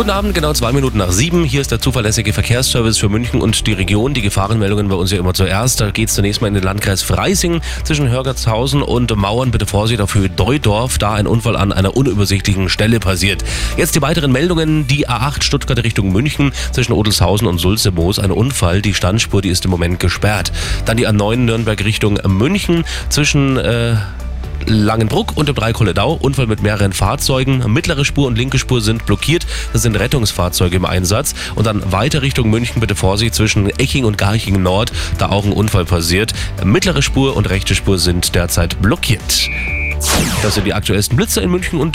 Guten Abend, genau zwei Minuten nach sieben. Hier ist der zuverlässige Verkehrsservice für München und die Region. Die Gefahrenmeldungen bei uns ja immer zuerst. Da geht es zunächst mal in den Landkreis Freising zwischen Hörgertshausen und Mauern. Bitte Vorsicht auf Höhe Deudorf, da ein Unfall an einer unübersichtlichen Stelle passiert. Jetzt die weiteren Meldungen. Die A8 Stuttgart Richtung München zwischen Odelshausen und Sulzemoos. Ein Unfall. Die Standspur, die ist im Moment gesperrt. Dann die A9 Nürnberg Richtung München zwischen... Äh, Langenbruck und im Dreikolledau. Unfall mit mehreren Fahrzeugen. Mittlere Spur und linke Spur sind blockiert. Das sind Rettungsfahrzeuge im Einsatz. Und dann weiter Richtung München. Bitte Vorsicht zwischen Eching und Garching Nord. Da auch ein Unfall passiert. Mittlere Spur und rechte Spur sind derzeit blockiert. Das sind die aktuellsten Blitze in München und